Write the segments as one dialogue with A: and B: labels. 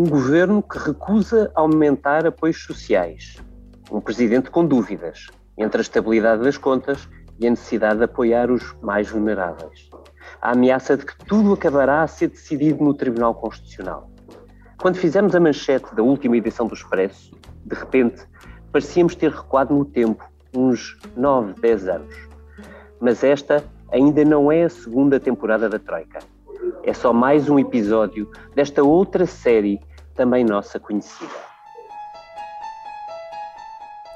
A: Um governo que recusa aumentar apoios sociais. Um presidente com dúvidas entre a estabilidade das contas e a necessidade de apoiar os mais vulneráveis. A ameaça de que tudo acabará a ser decidido no Tribunal Constitucional. Quando fizemos a manchete da última edição do Expresso, de repente parecíamos ter recuado no tempo uns 9, 10 anos. Mas esta ainda não é a segunda temporada da Troika. É só mais um episódio desta outra série, também nossa conhecida.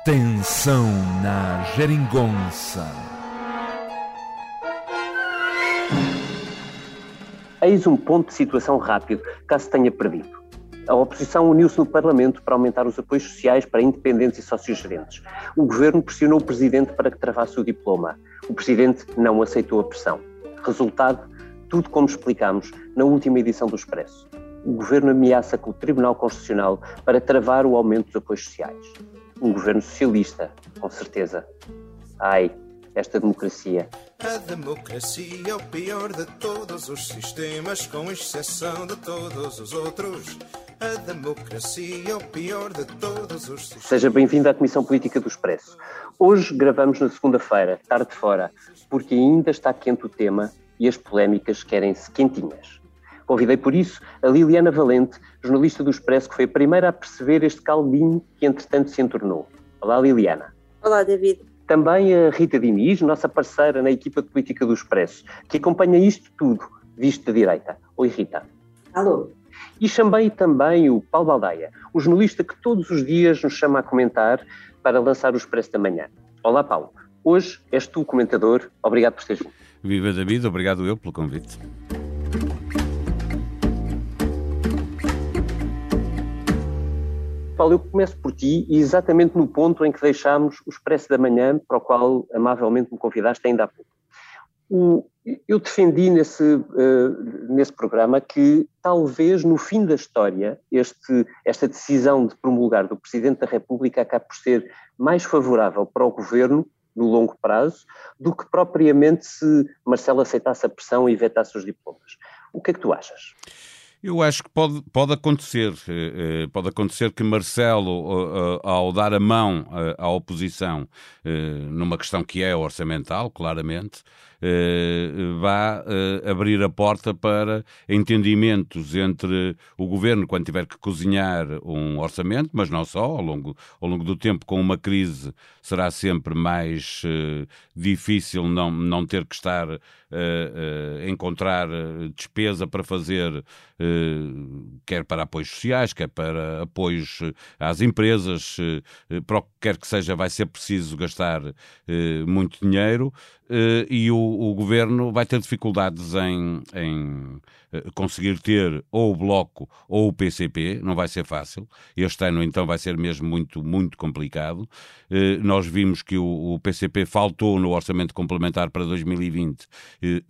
B: Tensão na Geringonça.
A: Eis um ponto de situação rápido, caso tenha perdido. A oposição uniu-se no Parlamento para aumentar os apoios sociais para independentes e sócios-gerentes. O governo pressionou o presidente para que travasse o diploma. O presidente não aceitou a pressão. Resultado: tudo como explicámos na última edição do Expresso. O governo ameaça com o Tribunal Constitucional para travar o aumento dos apoios sociais. Um governo socialista, com certeza. Ai, esta democracia.
C: A democracia é o pior de todos os sistemas, com exceção de todos os outros. A democracia é o pior de todos os sistemas.
A: Seja bem-vindo à Comissão Política do Expresso. Hoje gravamos na segunda-feira, tarde fora, porque ainda está quente o tema e as polémicas querem-se quentinhas. Convidei por isso a Liliana Valente, jornalista do Expresso, que foi a primeira a perceber este caldinho que entretanto se entornou. Olá, Liliana.
D: Olá, David.
A: Também a Rita Diniz, nossa parceira na equipa de política do Expresso, que acompanha isto tudo, visto da direita. Oi, Rita.
D: Alô.
A: E chamei também o Paulo Baldaia, o jornalista que todos os dias nos chama a comentar para lançar o Expresso da Manhã. Olá, Paulo. Hoje és tu o comentador. Obrigado por teres vindo.
E: Viva David, obrigado eu pelo convite.
A: Paulo, eu começo por ti e exatamente no ponto em que deixámos o Expresso da Manhã, para o qual amavelmente me convidaste ainda há pouco. O, eu defendi nesse, uh, nesse programa que talvez no fim da história este, esta decisão de promulgar do Presidente da República acabe por ser mais favorável para o Governo no longo prazo do que propriamente se Marcelo aceitasse a pressão e vetasse os diplomas. O que é que tu achas?
E: Eu acho que pode, pode acontecer. Eh, eh, pode acontecer que Marcelo, eh, ao dar a mão à oposição numa questão que é orçamental, claramente, vá abrir a porta para entendimentos entre o governo, quando tiver que cozinhar um orçamento, mas não só, ao longo, ao longo do tempo, com uma crise, será sempre mais difícil não, não ter que estar a encontrar despesa para fazer quer para apoios sociais, quer para apoios eh, às empresas, eh, para o que quer que seja, vai ser preciso gastar eh, muito dinheiro e o, o governo vai ter dificuldades em, em conseguir ter ou o Bloco ou o PCP, não vai ser fácil. Este ano, então, vai ser mesmo muito, muito complicado. Nós vimos que o, PCP faltou no orçamento complementar para 2020 e,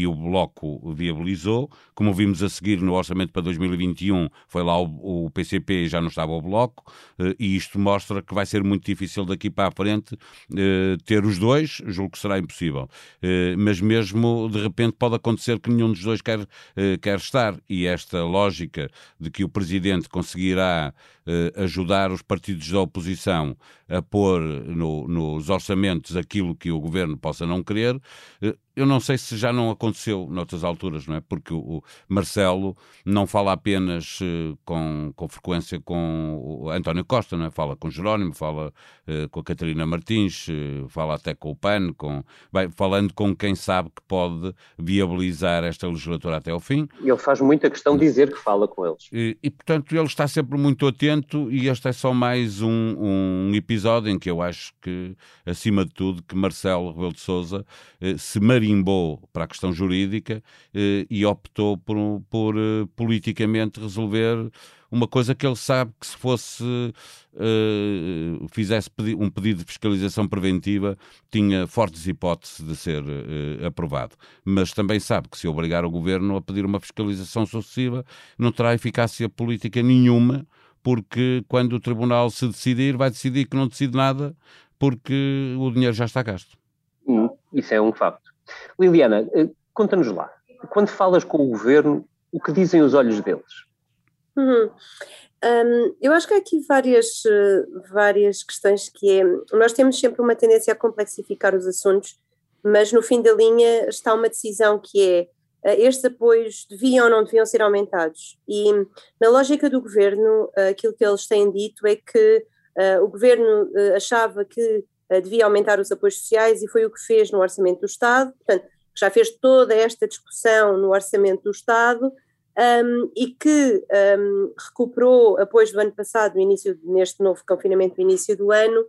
E: e o Bloco viabilizou. Como vimos a seguir no orçamento para 2021 foi lá o, PCP e já não estava o Bloco, eh, e isto mostra que vai ser muito difícil daqui para a frente eh, ter os dois, julgo que será impossível. Eh, mas mesmo de repente pode acontecer que nenhum dos dois quer, quer estar, e esta lógica de que o Presidente conseguirá ajudar os partidos da oposição a pôr no, nos orçamentos aquilo que o Governo possa não querer, eu não sei se já não aconteceu noutras alturas, não é? Porque o Marcelo não fala apenas uh, com, com frequência com o António Costa, não é? Fala com Jerónimo, fala uh, com a Catarina Martins, uh, fala até com o PAN, com, vai falando com quem sabe que pode viabilizar esta legislatura até ao fim.
A: Ele faz muita questão de dizer que fala com eles.
E: E, e, portanto, ele está sempre muito atento e este é só mais um, um episódio em que eu acho que, acima de tudo, que Marcelo Rebelo de Sousa se maria carimbou para a questão jurídica eh, e optou por, por eh, politicamente resolver uma coisa que ele sabe que se fosse uh, fizesse um pedido de fiscalização preventiva tinha fortes hipóteses de ser aprovado. Mas também sabe que se obrigar o governo a pedir uma fiscalização sucessiva não terá eficácia política nenhuma, porque quando o tribunal se decidir, vai decidir que não decide nada porque o dinheiro já está gasto.
A: Hum, isso é um facto. Liliana, eh, conta-nos lá. Quando falas com o governo, o que dizem os olhos deles?
D: Uhum. Um, eu acho que há aqui várias, várias questões que é, nós temos sempre uma tendência a complexificar os assuntos, mas no fim da linha está uma decisão que é estes apoios deviam ou não deviam ser aumentados. E na lógica do governo, aquilo que eles têm dito é que uh, o governo achava que devia aumentar os apoios sociais e foi o que fez no Orçamento do Estado, portanto, já fez toda esta discussão no Orçamento do Estado um, e que um, recuperou apoios do ano passado, no início, neste novo confinamento do início do ano,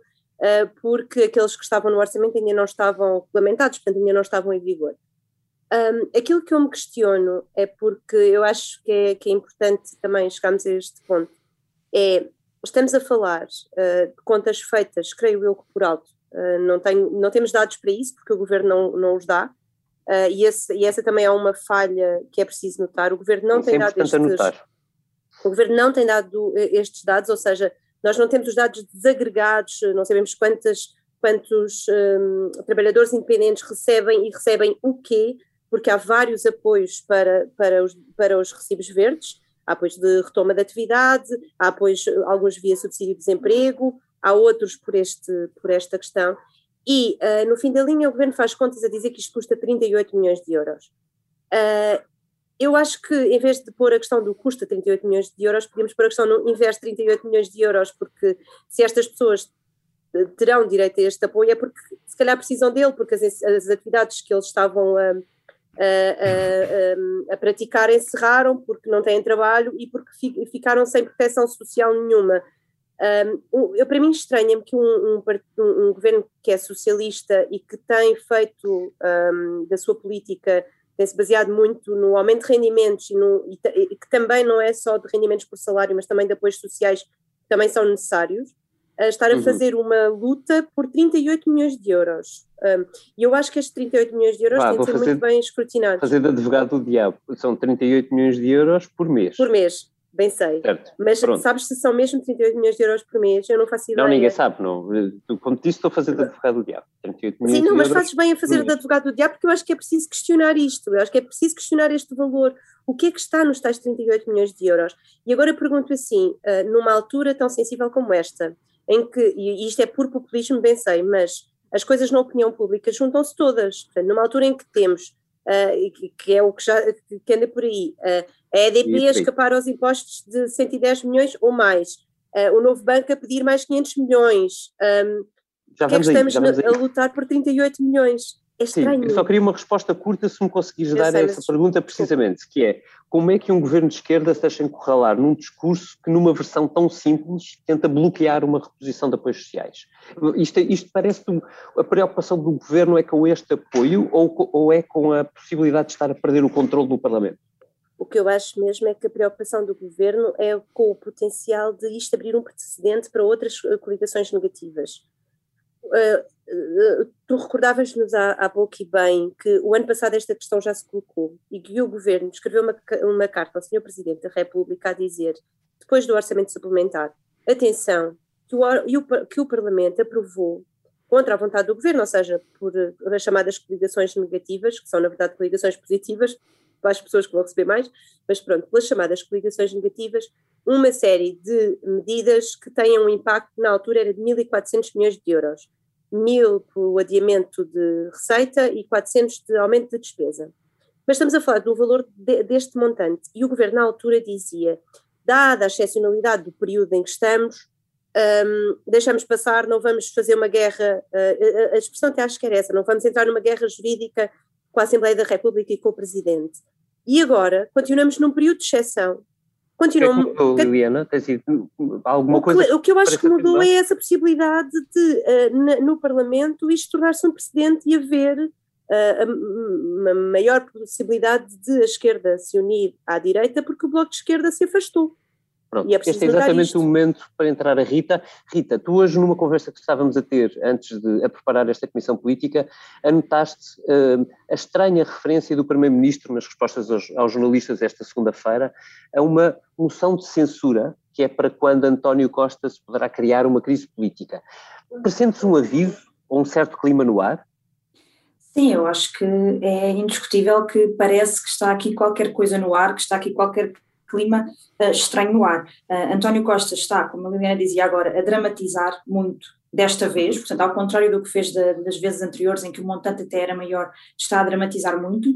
D: porque aqueles que estavam no Orçamento ainda não estavam regulamentados, portanto, ainda não estavam em vigor. Um, aquilo que eu me questiono é porque eu acho que é, que é importante também chegarmos a este ponto, é Estamos a falar uh, de contas feitas, creio eu que por alto. Uh, não, tenho, não temos dados para isso, porque o governo não, não os dá. Uh, e, esse, e, essa também é uma falha que é preciso notar. O governo não tem dado estes, o governo não tem dado estes dados, ou seja, nós não temos os dados desagregados, não sabemos quantas, quantos um, trabalhadores independentes recebem e recebem o quê, porque há vários apoios para, para, os, para os recibos verdes, Há apoios de retoma de atividade, há apoios, alguns via subsídio de desemprego, há outros por, este, por esta questão. E, uh, no fim da linha, o governo faz contas a dizer que isto custa 38 milhões de euros. Uh, eu acho que, em vez de pôr a questão do custo 38 milhões de euros, podemos pôr a questão no investe 38 milhões de euros, porque se estas pessoas eh, terão direito a este apoio é porque se calhar precisam dele, porque as, as atividades que eles estavam a, a, a, a, praticar encerraram porque não têm trabalho e porque ficaram sem proteção social nenhuma. Um, eu, para mim estranha-me que um, um, um, governo que é socialista e que tem feito da sua política, tem-se baseado muito no aumento de rendimentos e, no, e, e, que também não é só de rendimentos por salário, mas também de apoios sociais que também são necessários, a estar a uhum. fazer uma luta por 38 milhões de euros. E eu acho que estes 38 milhões de euros Vá, têm de ser fazer, muito bem escrutinados.
A: Fazer de advogado do diabo, são 38 milhões de euros por mês.
D: Por mês, bem sei. Certo. Mas Pronto. sabes se são mesmo 38 milhões de euros por mês? Eu não faço ideia.
A: Não, ninguém sabe, não. Quando disse, estou a fazer de advogado do diabo. 38 milhões
D: Sim, não,
A: mas
D: fazes bem a fazer de advogado do diabo porque eu acho que é preciso questionar isto. Eu acho que é preciso questionar este valor. O que é que está nos tais 38 milhões de euros? E agora pergunto assim, ah, numa altura tão sensível como esta, em que, e isto é por populismo, bem sei, mas as coisas na opinião pública juntam-se todas. Portanto, numa altura em que temos, uh, que é o que já que anda por aí, uh, a EDP a escapar aos impostos de 110 milhões ou mais, uh, o novo banco a pedir mais 500 milhões, um, já que é que estamos aí, a lutar por 38 milhões? É estranho.
A: Sim, eu só queria uma resposta curta se me conseguires dar sei, essa pergunta precisamente, que é como é que um governo de esquerda se deixa encurralar num discurso que numa versão tão simples tenta bloquear uma reposição de apoios sociais? Isto, isto parece a preocupação do governo é com este apoio ou, ou é com a possibilidade de estar a perder o controle do Parlamento?
D: O que eu acho mesmo é que a preocupação do governo é com o potencial de isto abrir um precedente para outras coligações negativas. Uh, tu recordavas-nos há, há pouco e bem que o ano passado esta questão já se colocou e que o governo escreveu uma, uma carta ao Sr. Presidente da República a dizer, depois do orçamento suplementar, atenção, que o, que o Parlamento aprovou contra a vontade do governo, ou seja, por, por as chamadas coligações negativas, que são na verdade coligações positivas, para as pessoas que vão receber mais, mas pronto, pelas chamadas coligações negativas, uma série de medidas que tenham um impacto, na altura era de 1.400 milhões de euros mil para o adiamento de receita e 400 de aumento de despesa. Mas estamos a falar do valor de, deste montante e o governo na altura dizia, dada a excepcionalidade do período em que estamos, um, deixamos passar, não vamos fazer uma guerra, uh, a, expressão até acho que era essa, não vamos entrar numa guerra jurídica com a Assembleia da República e com o Presidente. E agora continuamos num período de exceção,
A: Continua. Que mudou, Liliana? Tem sido alguma o coisa?
D: Que, o que eu acho que mudou é essa possibilidade de, uh, no Parlamento, isto tornar-se um precedente e haver uh, uma maior possibilidade de a esquerda se unir à direita, porque o Bloco de Esquerda se afastou.
A: Pronto, é este é exatamente o momento para entrar a Rita. Rita, tu hoje numa conversa que estávamos a ter antes de a preparar esta comissão política, anotaste uh, a estranha referência do Primeiro-Ministro nas respostas aos, aos jornalistas esta segunda-feira a uma moção de censura que é para quando António Costa se poderá criar uma crise política. Presentes um aviso ou um certo clima no ar?
F: Sim, eu acho que é indiscutível que parece que está aqui qualquer coisa no ar, que está aqui qualquer clima uh, estranho no ar. Uh, António Costa está, como a Liliana dizia agora, a dramatizar muito desta vez, portanto, ao contrário do que fez da, das vezes anteriores, em que o montante até era maior, está a dramatizar muito.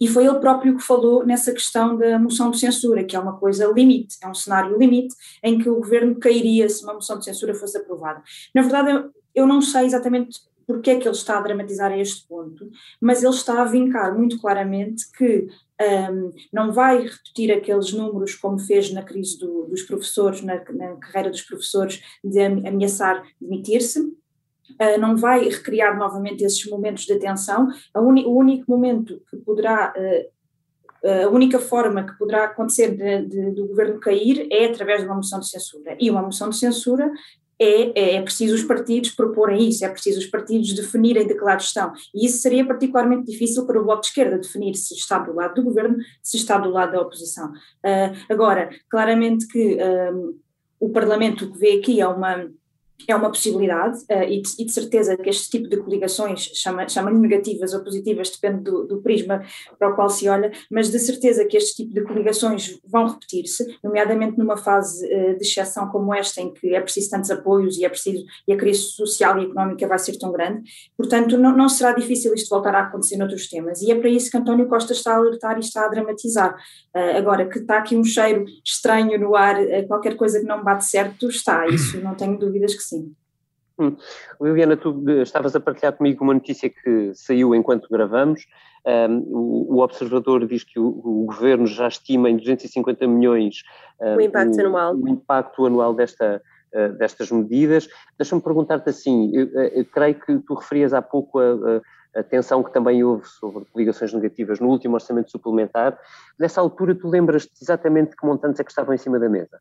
F: E foi ele próprio que falou nessa questão da moção de censura, que é uma coisa limite, é um cenário limite em que o governo cairia se uma moção de censura fosse aprovada. Na verdade, eu não sei exatamente porque é que ele está a dramatizar a este ponto, mas ele está a vincar muito claramente que um, não vai repetir aqueles números como fez na crise do, dos professores, na, na, carreira dos professores, de ameaçar demitir-se. Uh, não vai recriar novamente esses momentos de tensão. o único momento que poderá uh, a única forma que poderá acontecer do governo cair é através de uma moção de censura. E uma moção de censura é, é, é, preciso os partidos proporem isso, é preciso os partidos definirem de que lado estão. E isso seria particularmente difícil para o Bloco de Esquerda, definir se está do lado do governo, se está do lado da oposição. Uh, agora, claramente que um, o Parlamento que vê aqui é uma é uma possibilidade uh, e, de, e, de, certeza que este tipo de coligações, chama-lhe chama negativas ou positivas, depende do, do, prisma para o qual se olha, mas de certeza que este tipo de coligações vão repetir-se, nomeadamente numa fase uh, de exceção como esta, em que é preciso tantos apoios e é preciso, e a crise social e económica vai ser tão grande, portanto não, não será difícil isto voltar a acontecer noutros temas, e é para isso que António Costa está a alertar e está a dramatizar. Uh, agora, que está aqui um cheiro estranho no ar, qualquer coisa que não bate certo, está, isso não tenho dúvidas que sim.
A: Hum. Liliana, tu eh, estavas a partilhar comigo uma notícia que saiu enquanto gravamos. Um, o, o, Observador diz que o, o, Governo já estima em 250 milhões
D: um, o, impacto anual.
A: o impacto anual desta, uh, destas medidas. Deixa-me perguntar-te assim, eu, eu, eu, creio que tu referias há pouco a, a, a tensão que também houve sobre coligações negativas no último orçamento suplementar. Nessa altura, tu lembras-te exatamente de que montantes é que estavam em cima da mesa?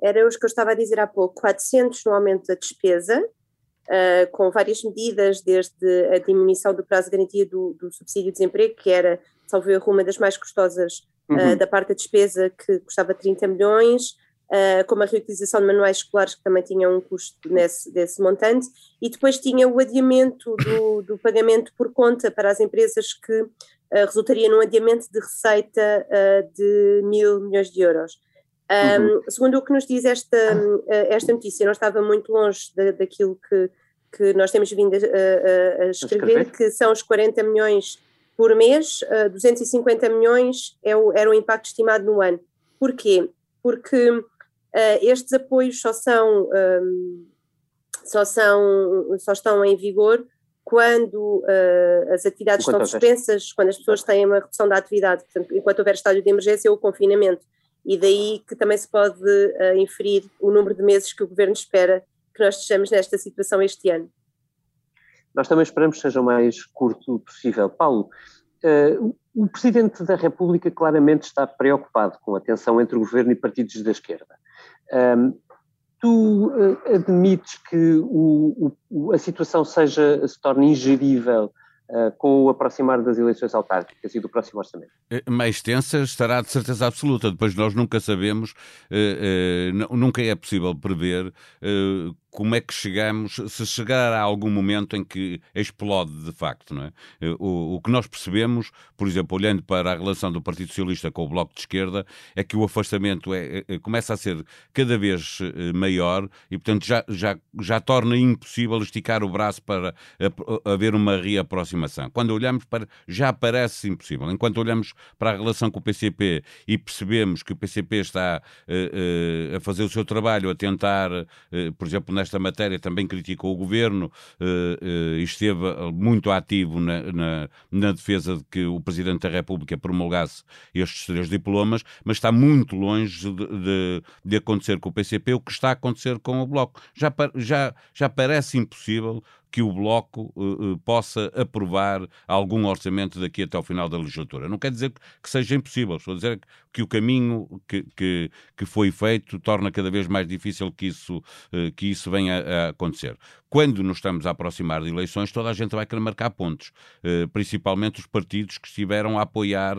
D: Era os que eu estava a dizer há pouco, 400 no aumento da despesa, uh, com várias medidas, desde a diminuição do prazo de garantia do, do subsídio de desemprego, que era, salvo erro, uma das mais custosas uh, uhum. da parte da despesa, que custava 30 milhões, como a reutilização de manuais escolares, que também tinha um custo nesse, desse montante, e depois tinha o adiamento do, do pagamento por conta para as empresas que resultaria num adiamento de receita de mil milhões de euros. Um, uhum. Segundo o que nos diz esta, ah, esta notícia, não estava muito longe da, daquilo que, que nós temos vindo a, a, a escrever, que são os 40 milhões por mês, uh, 250 milhões é o, era o impacto estimado no ano. Porquê? Porque uh, estes apoios só são, um, só são, só estão em vigor quando uh, as atividades enquanto estão suspensas, quando as pessoas têm uma redução da atividade, portanto, enquanto houver estádio de emergência ou confinamento e daí que também se pode uh, inferir o número de meses que o governo espera que nós estejamos nesta situação este ano.
A: Nós também esperamos que seja o mais curto possível. Paulo, uh, o Presidente da República claramente está preocupado com a tensão entre o governo e partidos da esquerda. Um, tu uh, admites que o, o, a situação seja, se torne ingerível Uh, com o aproximar das eleições autárquicas e do próximo orçamento.
E: Eh, mais tensa estará de certeza absoluta. Depois nós nunca sabemos, uh, uh, nunca é possível prever como é que chegamos, se chegar a algum momento em que explode de facto, não é? Eh, o, o, que nós percebemos, por exemplo, olhando para a relação do Partido Socialista com o Bloco de Esquerda, é que o afastamento é, é, começa a ser cada vez eh, maior e, portanto, já, já, já torna impossível esticar o braço para haver uma reaproximação. Quando olhamos para. já parece impossível. Enquanto olhamos para a relação com o PCP e percebemos que o PCP está uh, uh, a fazer o seu trabalho, a tentar, uh, por exemplo, nesta matéria também criticou o governo e esteve muito ativo na, na, na, defesa de que o Presidente da República promulgasse estes três diplomas, mas está muito longe de, de, de acontecer com o PCP o que está a acontecer com o Bloco. Já, já, já parece impossível que o Bloco uh, uh, possa aprovar algum orçamento daqui até ao final da legislatura. Não quer dizer que seja impossível, estou a dizer que o caminho que, que, que foi feito torna cada vez mais difícil que isso, uh, que isso venha a acontecer. Quando nos estamos a aproximar de eleições, toda a gente vai querer marcar pontos, principalmente os partidos que estiveram a apoiar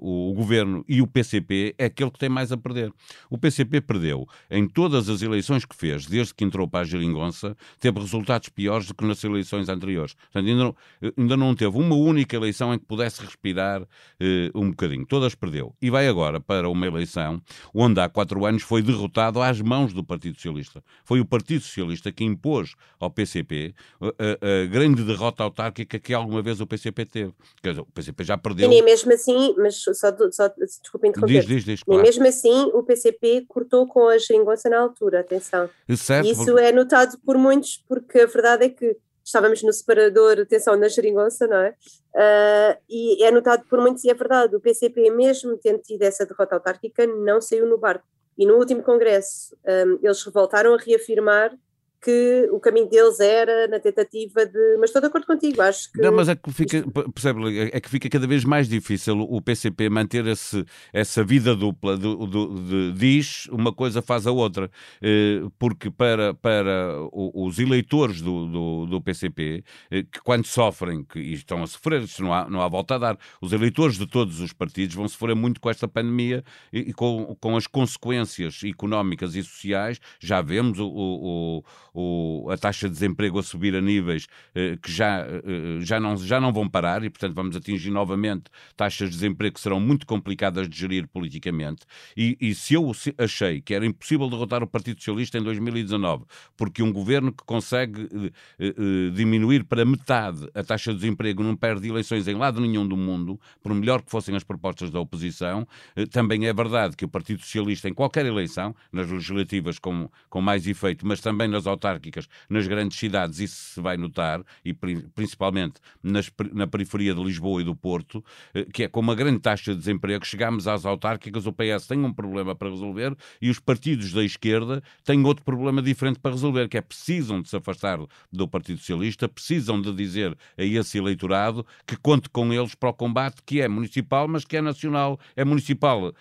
E: o governo. E o PCP é aquele que tem mais a perder. O PCP perdeu em todas as eleições que fez, desde que entrou para a Geringonça, teve resultados resultados piores do que nas eleições anteriores. Portanto, ainda não, ainda não teve uma única eleição em que pudesse respirar eh, um bocadinho. Todas perdeu. E vai agora para uma eleição onde há quatro anos foi derrotado às mãos do Partido Socialista. Foi o Partido Socialista que impôs ao PCP a, a, a grande derrota autárquica que alguma vez o PCP teve. Quer dizer, o PCP já perdeu.
D: E nem mesmo assim, mas só, só desculpa interromper.
E: Diz, diz, diz,
D: nem
E: claro.
D: mesmo assim o PCP cortou com a geringonça na altura, atenção.
E: Certo,
D: isso
E: porque-
D: é notado por muitos, porque a verdade é que estávamos no separador, atenção, na geringonça, não é? Ah, e é notado por muitos, e é verdade, o PCP, mesmo tendo tido essa derrota autárquica, não saiu no barco. E no último congresso, ah, eles voltaram a reafirmar que o caminho deles era na tentativa de. Mas estou de acordo contigo, acho que.
E: Não, mas é que fica, percebe, é que fica cada vez mais difícil o PCP manter esse, essa vida dupla do, do- de diz uma coisa faz a outra, Eh, porque para, para os eleitores do, do, do PCP, eh, que quando sofrem, que e estão a sofrer, isto não há, não há volta a dar, os eleitores de todos os partidos vão sofrer muito com esta pandemia e, e com, com as consequências económicas e sociais, já vemos o- o- o, a taxa de desemprego a subir a níveis eh, que já, eh, já, não, já não vão parar e, portanto, vamos atingir novamente taxas de desemprego que serão muito complicadas de gerir politicamente. E, e se eu achei que era impossível derrotar o Partido Socialista em 2019, porque um governo que consegue eh, eh, eh, diminuir para metade a taxa de desemprego não perde eleições em lado nenhum do mundo, por melhor que fossem as propostas da oposição, eh, também é verdade que o Partido Socialista, em qualquer eleição, nas legislativas com, com mais efeito, mas também nas autárquicas, nas grandes cidades, isso se vai notar, e pri- principalmente nas na periferia de Lisboa e do Porto, eh, que é com uma grande taxa de desemprego, chegamos às autárquicas, o PS tem um problema para resolver e os partidos da esquerda têm outro problema diferente para resolver, que é precisam de se afastar do Partido Socialista, precisam de dizer a esse eleitorado que conte com eles para o combate, que é municipal, mas que é nacional. É municipal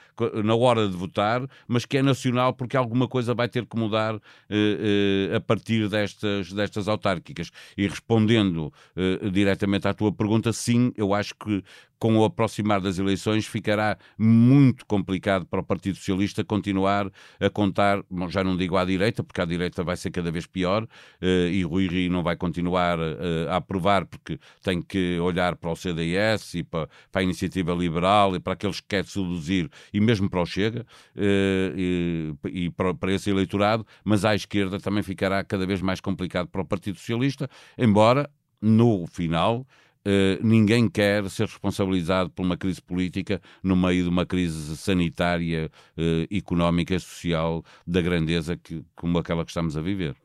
E: na hora de votar, mas que é nacional porque alguma coisa vai ter que mudar eh, eh, a partir destas, destas autárquicas. E respondendo eh, diretamente à tua pergunta, sim, eu acho que com o aproximar das eleições ficará muito complicado para o Partido Socialista continuar a contar, bom, já não digo à direita, porque à direita vai ser cada vez pior, eh, e Rui Rio não vai continuar eh, a aprovar porque tem que olhar para o CDS e para, para a Iniciativa Liberal e para aqueles que quer seduzir e mesmo para o Chega eh, e, e para, para esse eleitorado, mas à esquerda também ficará cada vez mais complicado para o Partido Socialista, embora no final eh, ninguém quer ser responsabilizado por uma crise política no meio de uma crise sanitária, eh, económica e social da grandeza que, como aquela que estamos a viver.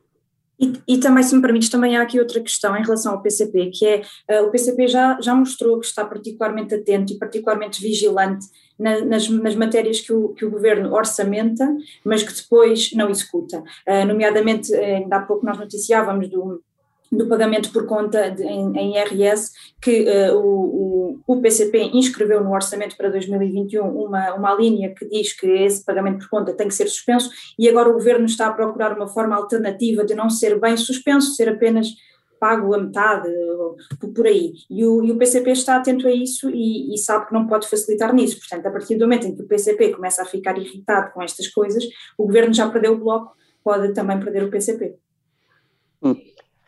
F: E, e também, se me permites, também há aqui outra questão em relação ao PCP, que é uh, o PCP já, já mostrou que está particularmente atento e particularmente vigilante na, nas, nas matérias que o, que o governo orçamenta, mas que depois não executa. Uh, nomeadamente, ainda há pouco nós noticiávamos do, do pagamento por conta de, em, em IRS, que uh, o, o, PCP inscreveu no orçamento para 2021 uma, uma linha que diz que esse pagamento por conta tem que ser suspenso e agora o governo está a procurar uma forma alternativa de não ser bem suspenso, ser apenas pago a metade, por aí. E o, e o, PCP está atento a isso e, e, sabe que não pode facilitar nisso. Portanto, a partir do momento em que o PCP começa a ficar irritado com estas coisas, o governo já perdeu o bloco, pode também perder o PCP.
A: Hum.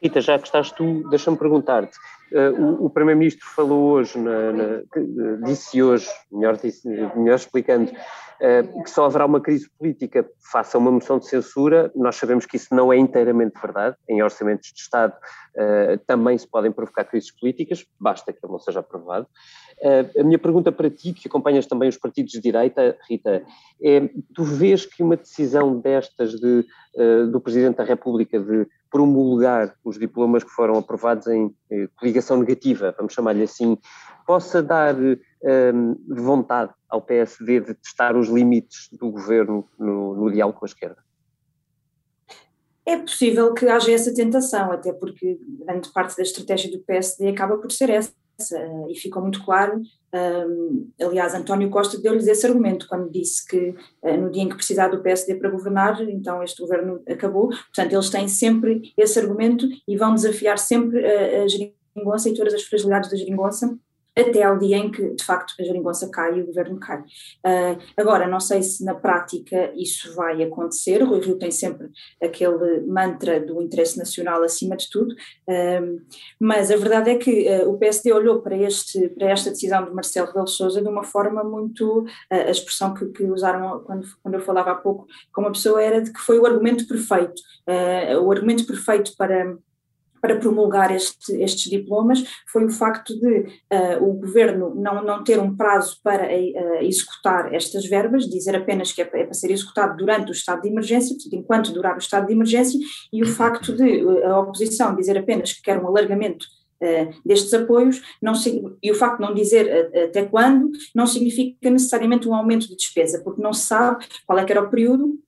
A: Rita, já que estás tu, deixa-me perguntar-te. Uh, o, o Primeiro-Ministro falou hoje, na, na, disse hoje, melhor, disse, melhor explicando, uh, que só haverá uma crise política face a uma moção de censura. Nós sabemos que isso não é inteiramente verdade. Em orçamentos de Estado uh, também se podem provocar crises políticas, basta que ele não seja aprovado. a minha pergunta para ti, que acompanhas também os partidos de direita, Rita, é: tu vês que uma decisão destas de, do Presidente da República de promulgar os diplomas que foram aprovados em eh, coligação negativa, vamos chamar-lhe assim, possa dar eh, vontade ao PSD de testar os limites do governo no, no diálogo com a esquerda?
F: É possível que haja essa tentação, até porque grande parte da estratégia do PSD acaba por ser essa, e ficou muito claro. Aliás, António Costa deu-lhes esse argumento quando disse que uh, no dia em que precisar do PSD para governar, então este governo acabou. Portanto, eles têm sempre esse argumento e vão desafiar sempre a, a geringonça e todas as fragilidades da geringonça até ao dia em que, de facto, a geringonça cai e o governo cai. Uh, agora, não sei se na prática isso vai acontecer, o Rui Rio tem sempre aquele mantra do interesse nacional acima de tudo, uh, mas a verdade é que uh, o PSD olhou para, este, para esta decisão de Marcelo Rebelo Sousa de uma forma muito, a expressão que, que usaram quando, quando eu falava há pouco com uma pessoa era de que foi o argumento perfeito, o argumento perfeito para para promulgar este, estes diplomas foi o facto de uh, o governo não, não ter um prazo para uh, executar estas verbas, dizer apenas que é para, é para, ser executado durante o estado de emergência, portanto, enquanto durar o estado de emergência, e o facto de uh, a oposição dizer apenas que quer um alargamento destes apoios, não, e o facto de não dizer até quando, não significa necessariamente um aumento de despesa, porque não se sabe qual é que era o período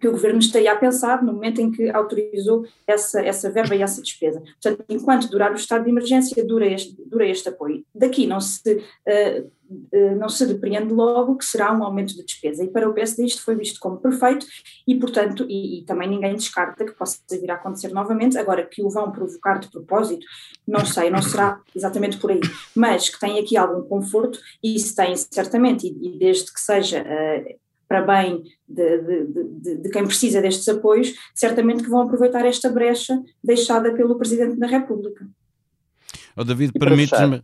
F: que o governo estaria a pensar no momento em que autorizou essa, essa verba e essa despesa. Portanto, enquanto durar o estado de emergência, dura este, dura este apoio. Daqui não se, uh, uh, não se depreende logo que será um aumento de despesa. E para o PSD isto foi visto como perfeito e, portanto, e, e também ninguém descarta que possa vir a acontecer novamente. Agora, que o vão provocar de propósito, não sei, não será exatamente por aí. Mas que tem aqui algum conforto, e isso tem certamente, e, e desde que seja. Uh, para bem de, de, de, de, quem precisa destes apoios, certamente que vão aproveitar esta brecha deixada pelo Presidente da República.
E: Oh, David, permite-me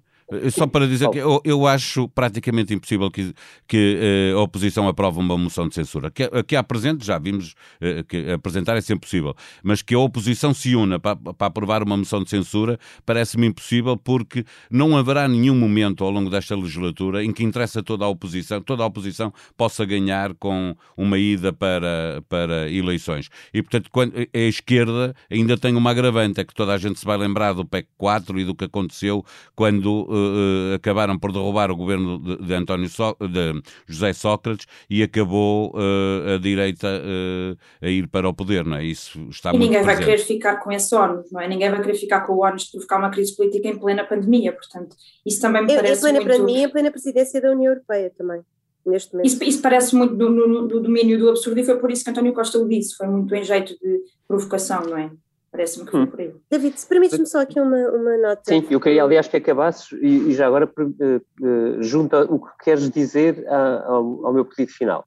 E: só para dizer que eu, eu acho praticamente impossível que, que uh, a oposição aprove uma moção de censura. Que, que há presente, já vimos uh, que apresentar é sempre possível, mas que a oposição se una para, para aprovar uma moção de censura parece-me impossível porque não haverá nenhum momento ao longo desta legislatura em que interessa toda a oposição, toda a oposição possa ganhar com uma ida para, para eleições. E, portanto, quando, a esquerda ainda tem uma agravante, é que toda a gente se vai lembrar do PEC 4 e do que aconteceu quando uh, acabaram por derrubar o governo de, de António so de José Sócrates e acabou uh, a direita uh, a ir para o poder, não é? Isso está
F: e ninguém
E: presente.
F: vai querer ficar com esse ónus, não é? Ninguém vai querer ficar com o ónus de provocar uma crise política em plena pandemia, portanto, isso também me parece
D: Em plena
F: muito...
D: pandemia, em plena presidência da União Europeia também. Neste momento.
F: Isso, isso parece muito do, do, do domínio do absurdo e foi por isso que António Costa o disse, foi muito em jeito de provocação, não é? Parece-me que foi hum. por aí.
D: David, se permites-me só aqui uma, uma nota.
A: Sim, eu queria, aliás, que acabasses e, e já agora uh, uh, junta o que queres dizer a, ao, ao, meu pedido final.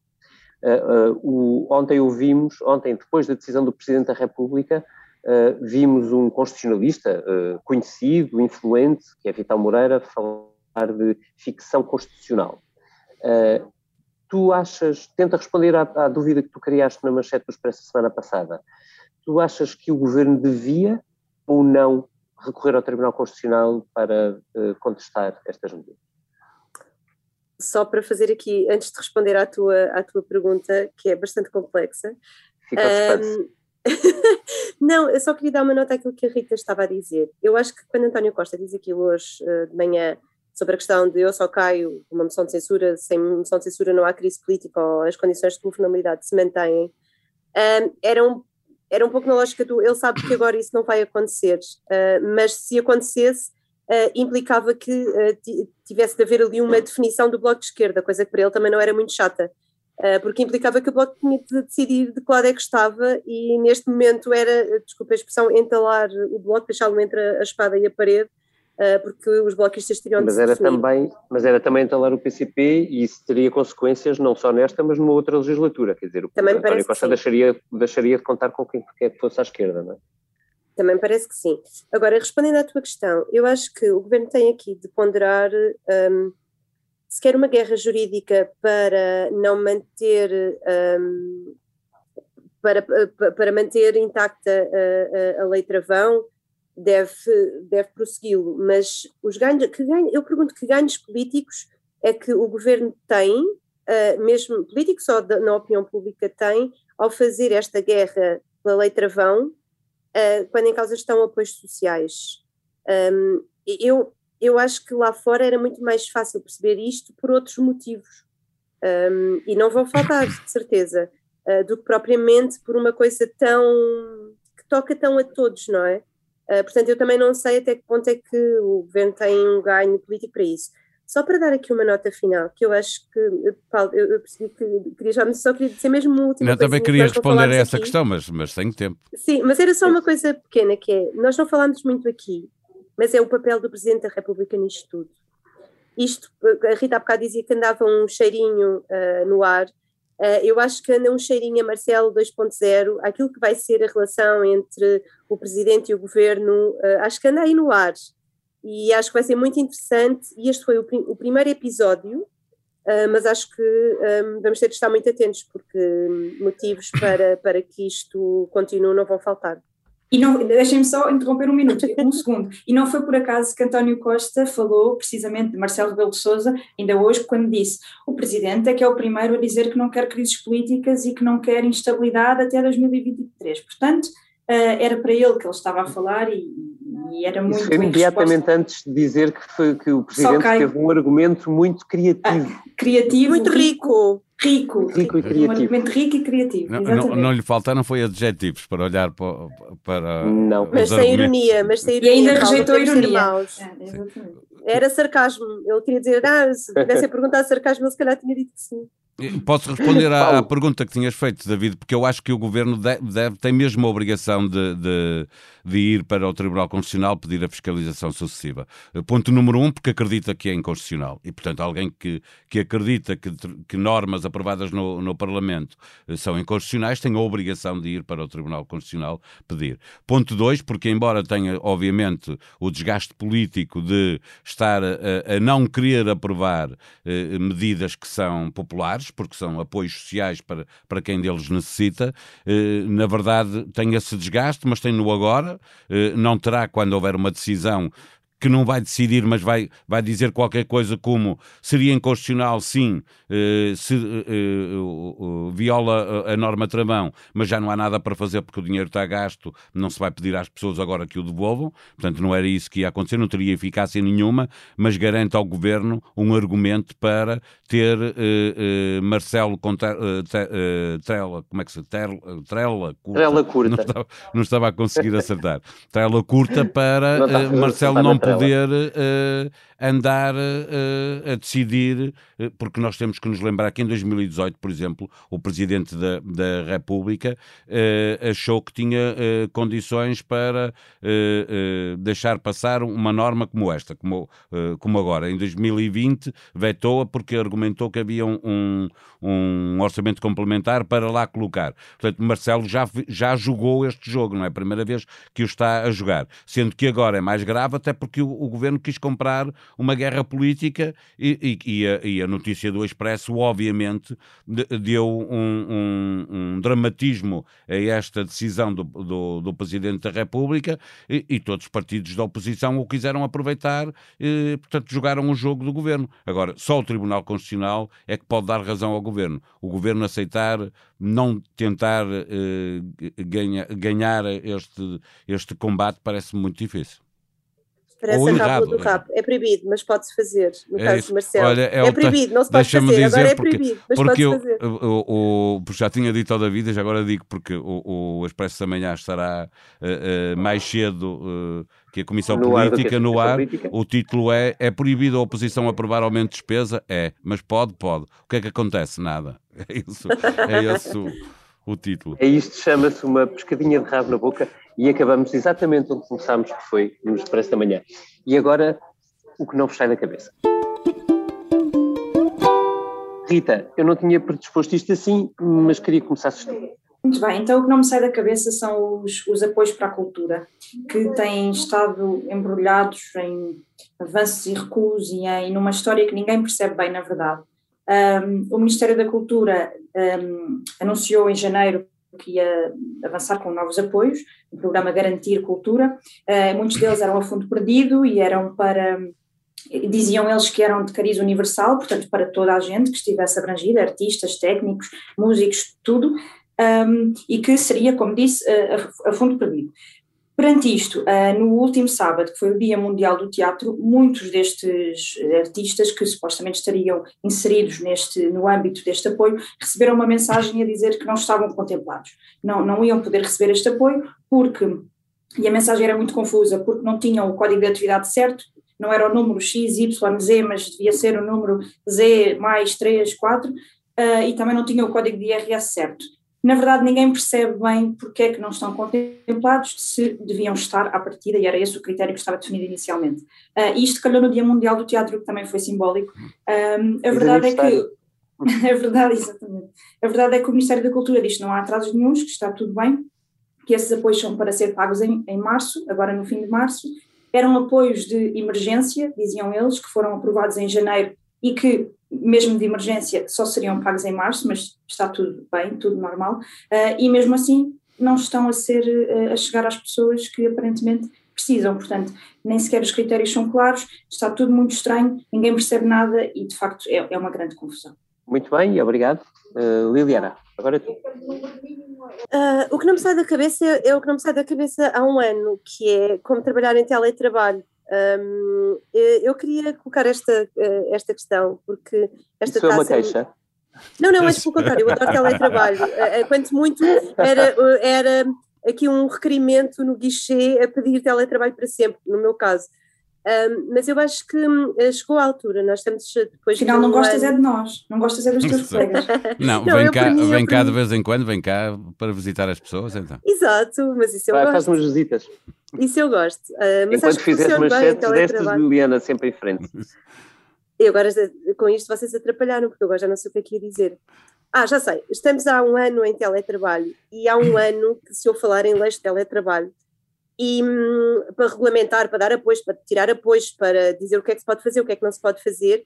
A: Uh, o, ontem ouvimos, ontem, depois da decisão do Presidente da República, vimos um constitucionalista conhecido, influente, que é Vital Moreira, falar de ficção constitucional. tu achas, tenta responder à, à, dúvida que tu criaste na manchete do Expresso semana passada tu achas que o governo devia ou não recorrer ao Tribunal Constitucional para uh, contestar estas medidas?
D: Só para fazer aqui, antes de responder à tua, à tua pergunta, que é bastante complexa.
A: Fica um,
D: Não, eu só queria dar uma nota àquilo que a Rita estava a dizer. Eu acho que quando António Costa diz aquilo hoje uh, de manhã sobre a questão de eu só caio uma moção de censura, sem moção de censura não há crise política ou as condições de governabilidade se mantêm, um, era um era um pouco na lógica do ele sabe que agora isso não vai acontecer, uh, mas se acontecesse, uh, implicava que uh, tivesse de haver ali uma definição do bloco de esquerda, coisa que para ele também não era muito chata, porque implicava que o bloco tinha de decidir de que lado é que estava e neste momento era, desculpa a expressão, entalar o bloco, deixá-lo entre a espada e a parede porque os bloquistas teriam
A: mas de era também Mas era também entalar o PCP e isso teria consequências não só nesta, mas numa outra legislatura, quer dizer, o também António Costa deixaria, deixaria de contar com quem quer que fosse à esquerda, não é?
D: Também parece que sim. Agora, respondendo à tua questão, eu acho que o governo tem aqui de ponderar um, se quer uma guerra jurídica para não manter um, para, para manter intacta a, a, a lei travão, deve, deve prossegui-lo, mas os ganhos, que ganho, eu pergunto que ganhos políticos é que o governo tem, uh, mesmo políticos ou na opinião pública tem, ao fazer esta guerra pela lei travão, uh, quando em causa estão apoios sociais. Um, eu, eu acho que lá fora era muito mais fácil perceber isto por outros motivos, um, e não vão faltar, de certeza, uh, do que propriamente por uma coisa tão que toca tão a todos, não é? Uh, portanto, eu também não sei até que ponto é que o governo tem um ganho político para isso. Só para dar aqui uma nota final, que eu acho que, Paulo, eu, eu percebi que queria já, só queria dizer mesmo uma última
E: não, também queria responder a essa aqui. questão, mas, mas tenho tempo.
D: Sim, mas era só uma coisa pequena, que é, nós não falámos muito aqui, mas é o papel do Presidente da República nisto tudo. isto, a Rita há bocado dizia que andava um cheirinho uh, no ar, eu acho que anda um cheirinho a Marcelo 2.0, aquilo que vai ser a relação entre o Presidente e o Governo, uh, acho que anda aí no ar, e acho que vai ser muito interessante, e este foi o, prim o primeiro episódio, mas acho que vamos ter de estar muito atentos, porque motivos para, para que isto continue não vão faltar.
F: E não, deixem-me só interromper um minuto, um segundo. E não foi por acaso que António Costa falou precisamente de Marcelo Rebelo de Sousa, ainda hoje, quando disse o Presidente é que é o primeiro a dizer que não quer crises políticas e que não quer instabilidade até 2023. Portanto, uh, era para ele que ele estava a falar e, e era muito. Isso
A: imediatamente antes de dizer que, foi, que o Presidente teve um argumento muito criativo. Ah,
F: criativo,
D: muito rico.
F: Rico,
A: rico, e criativo. Um
F: argumento rico e criativo.
E: Não, não, não, lhe faltaram foi adjetivos para olhar para. para
A: não,
D: mas sem ironia, mas sem ironia.
F: E ainda rejeitou a ironia.
D: É, Era sarcasmo. Ele queria dizer, ah, se tivesse perguntado sarcasmo, ele se calhar tinha dito que sim.
E: Posso responder à, à, pergunta que tinhas feito, David, porque eu acho que o governo deve, deve tem mesmo a obrigação de, de, de, ir para o Tribunal Constitucional pedir a fiscalização sucessiva. Ponto número um, porque acredita que é inconstitucional. E, portanto, alguém que, que acredita que, que normas aprovadas no, no Parlamento eh, são inconstitucionais tem a obrigação de ir para o Tribunal Constitucional pedir. Ponto dois, porque, embora tenha, obviamente, o desgaste político de estar a, a não querer aprovar eh, medidas que são populares, porque são apoios sociais para, para quem deles necessita. Eh, na verdade, tem esse desgaste, mas tem no agora. Eh, não terá quando houver uma decisão que não vai decidir, mas vai, vai dizer qualquer coisa como seria inconstitucional, sim, eh, se eh, eh, viola a norma tramão, mas já não há nada para fazer porque o dinheiro está gasto, não se vai pedir às pessoas agora que o devolvam, portanto não era isso que ia acontecer, não teria eficácia nenhuma, mas garante ao governo um argumento para ter Marcelo com Trela, como é que se Trela,
A: Trela curta, Trela curta.
E: Não, estava, não estava a conseguir acertar, Trela curta para Marcelo não poder uh, andar uh, a decidir, uh, porque nós temos que nos lembrar que em 2018, por exemplo, o Presidente da, da República achou que tinha condições para deixar passar uma norma como esta, como, como agora. Em 2020 vetou-a porque argumentou que havia um, um, orçamento complementar para lá colocar. Portanto, Marcelo já, já jogou este jogo, não é a primeira vez que o está a jogar. Sendo que agora é mais grave, até porque que o, o governo quis comprar uma guerra política e, e, e, a, e a, notícia do Expresso, obviamente, de, deu um, um, um, dramatismo a esta decisão do, do, do Presidente da República e, todos os partidos da oposição o quiseram aproveitar e, portanto, jogaram o jogo do governo. Agora, só o Tribunal Constitucional é que pode dar razão ao governo. O governo aceitar não tentar eh, ganha, ganhar este, este combate parece muito difícil.
D: Parece a rábula do rabo. É proibido, mas pode-se fazer. No é caso isso. de Marcelo. Olha, é, é proibido, não se pode fazer. Dizer agora é porque, proibido, mas
E: porque
D: pode fazer.
E: O, o, já tinha dito toda a vida, já agora digo porque o, o Expresso da Manhã estará uh, uh, mais cedo uh, que a Comissão no Política ar no ar. Política. O título é É proibido a oposição aprovar aumento de despesa? É, mas pode, pode. O que é que acontece? Nada. É isso. É esse o, título.
A: É isto, chama-se uma pescadinha de rabo na boca e acabamos exatamente onde começámos, que foi no Expresso da Manhã. E agora, o que não vos sai da cabeça. Rita, eu não tinha predisposto isto assim, mas queria que começasses tu.
F: Muito bem, então o que não me sai da cabeça são os, os apoios para a cultura, que têm estado embrulhados em avanços e recuos e em numa história que ninguém percebe bem, na verdade. Um, o Ministério da Cultura um, anunciou em janeiro que ia avançar com novos apoios, o programa Garantir Cultura. Uh, muitos deles eram a fundo perdido e eram para. Diziam eles que eram de cariz universal, portanto, para toda a gente que estivesse abrangida, artistas, técnicos, músicos, tudo, um, e que seria, como disse, a, a fundo perdido. Perante isto, uh, no último sábado, que foi o Dia Mundial do Teatro, muitos destes artistas que supostamente estariam inseridos neste, no âmbito deste apoio receberam uma mensagem a dizer que não estavam contemplados, não, não iam poder receber este apoio porque, e a mensagem era muito confusa, porque não tinham o código de atividade certo, não era o número X, Y, Z, mas devia ser o número Z mais 3, 4, uh, e também não tinham o código de IRS certo na verdade ninguém percebe bem porque é que não estão contemplados se deviam estar à partida, e era esse o critério que estava definido inicialmente. Uh, isto calhou no Dia Mundial do Teatro, que também foi simbólico. Um, a verdade é que. A verdade, exatamente. A verdade é que o Ministério da Cultura diz que não há atrasos nenhums, que está tudo bem, que esses apoios são para ser pagos em, em março, agora no fim de março. Eram apoios de emergência, diziam eles, que foram aprovados em janeiro e que mesmo de emergência, só seriam pagos em março, mas está tudo bem, tudo normal, uh, e mesmo assim não estão a ser uh, a chegar às pessoas que aparentemente precisam, portanto, nem sequer os critérios são claros, está tudo muito estranho, ninguém percebe nada e de facto é, é uma grande confusão.
A: Muito bem, obrigado. Uh, Liliana, agora tu.
D: o que não me sai da cabeça é, é o que não me sai da cabeça há um ano, que é como trabalhar em teletrabalho. Um, eu queria colocar esta, eh, esta questão, porque esta
A: Isso é uma queixa?
D: Não, não, antes pelo contrário, eu adoro teletrabalho. Eh, eh, quanto muito era, era aqui um requerimento no guichê a pedir teletrabalho para sempre, no meu caso. Um, mas eu acho que chegou a altura, nós estamos depois.
F: Afinal, não gostas ano... é de nós, não gostas é dos teus colegas.
E: Não, não vem, cá, mim, vem cá de vez em quando, vem cá para visitar as pessoas, então.
D: Exato, mas isso eu Vai, gosto.
A: Faz umas visitas.
D: Isso eu gosto. Uh, mas
A: Enquanto fizeres umas sets destas, Liliana, sempre em frente.
D: E agora, com isto, vocês atrapalharam, porque agora já não sei o que é que ia dizer. Ah, já sei. Estamos há um ano em teletrabalho e há um ano que se eu falar em leis de teletrabalho e hum, para regulamentar, para dar apoios, para tirar apoios, para dizer o que é que se pode fazer, o que é que não se pode fazer,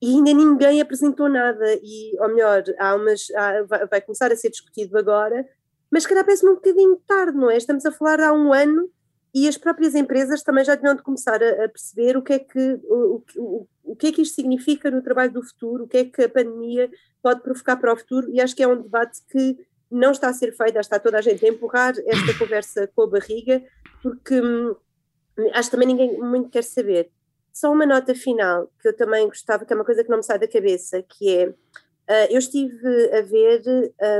D: e ainda ninguém apresentou nada, e, ou melhor, há umas, há, vai, começar a ser discutido agora, mas calhar parece-me um bocadinho tarde, não é? Estamos a falar há um ano e as próprias empresas também já deviam de começar a, a perceber o que, é que, o, o, o que é que isto significa no trabalho do futuro, o que é que a pandemia pode provocar para o futuro, e acho que é um debate que não está a ser feito, está toda a gente a empurrar esta conversa com a barriga, porque hum, acho que também ninguém muito quer saber. Só uma nota final que eu também gostava, que é uma coisa que não me sai da cabeça, que é, uh, eu estive a ver,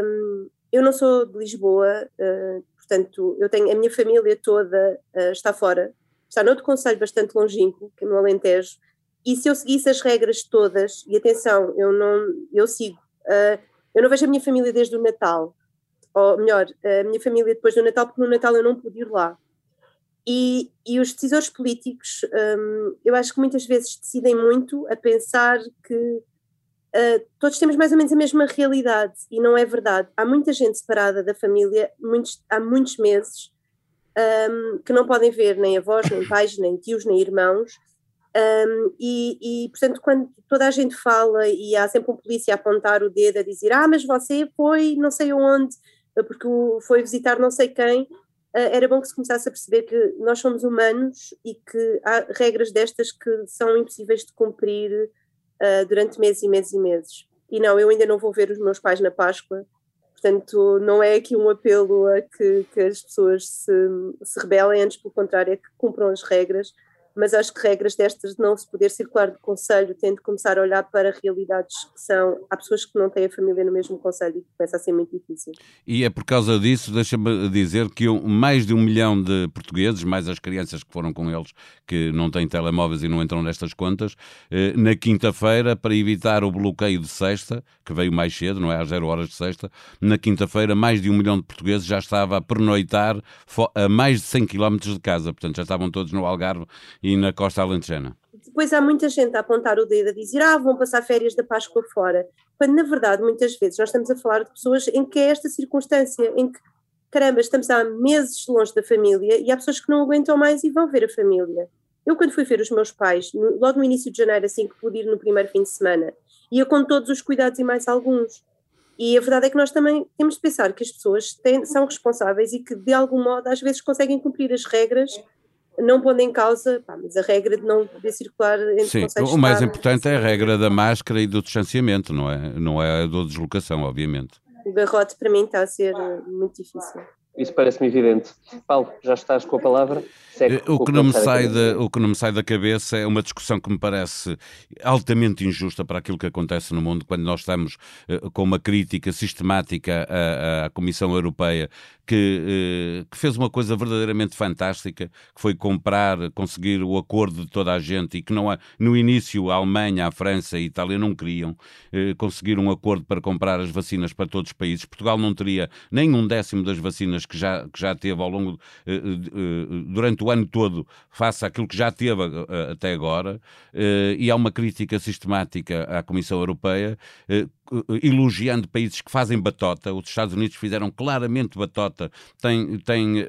D: um, eu não sou de Lisboa, uh, portanto, eu tenho, a minha família toda uh, está fora, está noutro conselho bastante longínquo, que é no Alentejo, e se eu seguisse as regras todas, e atenção, eu não, eu sigo, eu não vejo a minha família desde o Natal, ou melhor, a minha família depois do Natal, porque no Natal eu não pude ir lá. E, e os decisores políticos, um, eu acho que muitas vezes decidem muito a pensar que uh, todos temos mais ou menos a mesma realidade, e não é verdade. Há muita gente separada da família muitos, há muitos meses um, que não podem ver nem avós, nem pais, nem tios, nem irmãos. Um, e, e, portanto, quando toda a gente fala e há sempre um polícia a apontar o dedo a dizer: Ah, mas você foi não sei onde, porque foi visitar não sei quem, uh, era bom que se começasse a perceber que nós somos humanos e que há regras destas que são impossíveis de cumprir uh, durante meses e meses e meses. E não, eu ainda não vou ver os meus pais na Páscoa, portanto, não é aqui um apelo a que, que as pessoas se, se rebelem, antes pelo contrário, é que cumpram as regras mas acho que regras destas de não se poder circular do Conselho tem de começar a olhar para realidades que são. Há pessoas que não têm a família no mesmo Conselho e que começa a ser muito difícil.
E: E é por causa disso, deixa-me dizer que mais de um milhão de portugueses, mais as crianças que foram com eles, que não têm telemóveis e não entram nestas contas, eh, na quinta-feira, para evitar o bloqueio de sexta, que veio mais cedo, não é? Às zero horas de sexta, na quinta-feira, mais de um milhão de portugueses já estava a pernoitar a mais de 100 quilómetros de casa, portanto já estavam todos no Algarve e na costa alentejana.
D: Depois há muita gente a apontar o dedo a dizer ah, vão passar férias da Páscoa fora, quando na verdade muitas vezes nós estamos a falar de pessoas em que é esta circunstância, em que caramba, estamos há meses longe da família e há pessoas que não aguentam mais e vão ver a família. Eu quando fui ver os meus pais, no, logo no início de janeiro, assim que pude ir no primeiro fim de semana, ia com todos os cuidados e mais alguns. E a verdade é que nós também temos de pensar que as pessoas têm, são responsáveis e que de algum modo às vezes conseguem cumprir as regras não pondo em causa, pá, mas a regra de não poder circular entre
E: Sim, o mais importante é a regra da máscara e do distanciamento, não é? Não é a da deslocação, obviamente.
D: O garrote para mim está a ser muito difícil.
A: Isso parece-me evidente. Paulo, já estás com a palavra?
E: Segue o, que não me sai da, o que não me sai da cabeça é uma discussão que me parece altamente injusta para aquilo que acontece no mundo, quando nós estamos uh, com uma crítica sistemática à, à Comissão Europeia, que, uh, que, fez uma coisa verdadeiramente fantástica, que foi comprar, conseguir o acordo de toda a gente, e que não há, no início a Alemanha, a França e a Itália não queriam uh, conseguir um acordo para comprar as vacinas para todos os países. Portugal não teria nem um décimo das vacinas que já, que já teve ao longo, durante o ano todo face àquilo que já teve eh, até agora, eh, e há uma crítica sistemática à Comissão Europeia eh, eh, elogiando países que fazem batota. Os Estados Unidos fizeram claramente batota, têm, têm uh,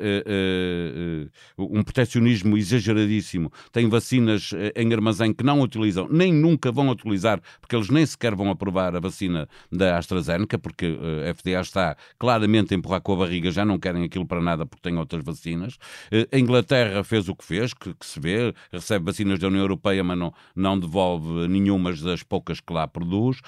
E: uh, um proteccionismo exageradíssimo, têm vacinas em armazém que não utilizam, nem nunca vão utilizar, porque eles nem sequer vão aprovar a vacina da AstraZeneca, porque a FDA está claramente a empurrar com a barriga, já não querem aquilo para nada porque têm outras vacinas. A Inglaterra fez o que fez, que, que se vê, recebe vacinas da União Europeia, mas não, não devolve nenhumas das poucas que lá produz,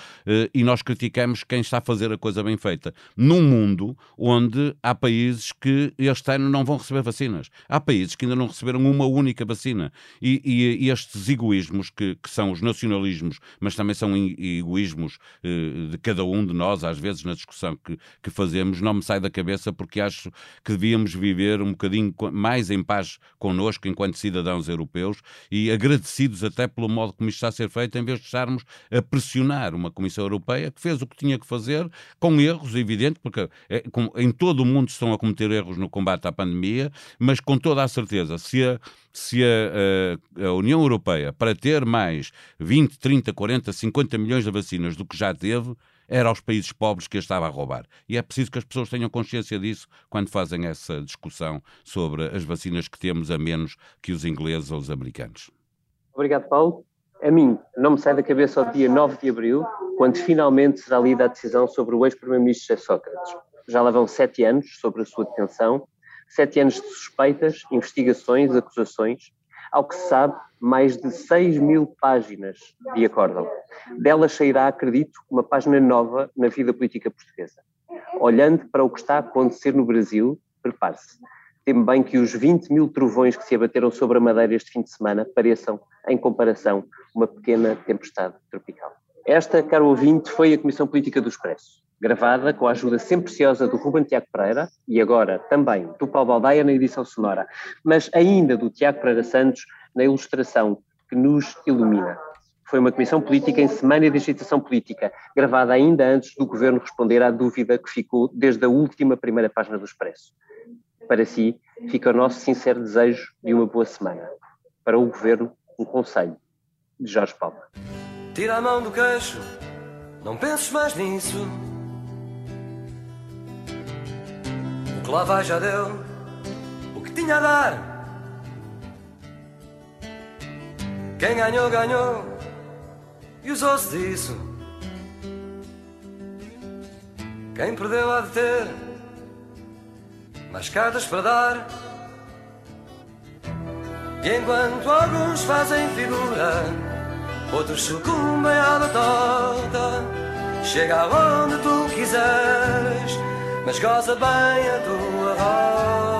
E: e nós nós criticamos quem está a fazer a coisa bem feita. Num mundo onde há países que este ano não vão receber vacinas. Há países que ainda não receberam uma única vacina. E, e, e estes egoísmos, que, que, são os nacionalismos, mas também são egoísmos eh, de cada um de nós, às vezes, na discussão que, que fazemos, não me sai da cabeça porque acho que devíamos viver um bocadinho mais em paz connosco, enquanto cidadãos europeus, e agradecidos até pelo modo como isto está a ser feito, em vez de estarmos a pressionar uma Comissão Europeia que fez o que tinha que fazer, com erros, evidente, porque é, com, em todo o mundo estão a cometer erros no combate à pandemia, mas com toda a certeza, se a, se a, a, a União Europeia, para ter mais 20, 30, 40, 50 milhões de vacinas do que já teve, era aos países pobres que a estava a roubar. E é preciso que as pessoas tenham consciência disso quando fazem essa discussão sobre as vacinas que temos a menos que os ingleses ou os americanos.
A: Obrigado, Paulo. A mim, não me sai da cabeça o dia 9 de abril, quando finalmente será lida a decisão sobre o ex-primeiro-ministro Sócrates. Já lá vão sete anos sobre a sua detenção, sete anos de suspeitas, investigações, acusações, ao que se sabe, mais de 6 mil páginas de acórdão. Delas sairá, acredito, uma página nova na vida política portuguesa. Olhando para o que está a acontecer no Brasil, prepare-se. Temo bem que os 20 mil trovões que se abateram sobre a Madeira este fim de semana pareçam, em comparação, uma pequena tempestade tropical. Esta, caro ouvinte, foi a Comissão Política do Expresso, gravada com a ajuda sempre preciosa do Ruben Tiago Pereira e agora também do Paulo Baldaia na edição sonora, mas ainda do Tiago Pereira Santos na ilustração que nos ilumina. Foi uma comissão política em semana de agitação política, gravada ainda antes do governo responder à dúvida que ficou desde a última primeira página do Expresso. Para si, fica o nosso sincero desejo de uma boa semana. Para o governo, um conselho de Jorge Palma.
G: Tira a mão do queixo, não penses mais nisso. O que lá vai já deu, o que tinha a dar. Quem ganhou, ganhou, e usou-se disso. Quem perdeu há de ter mais cartas para dar. E enquanto alguns fazem figura, outros sucumbem à batota. Chega aonde tu quiseres, mas goza bem a tua rota.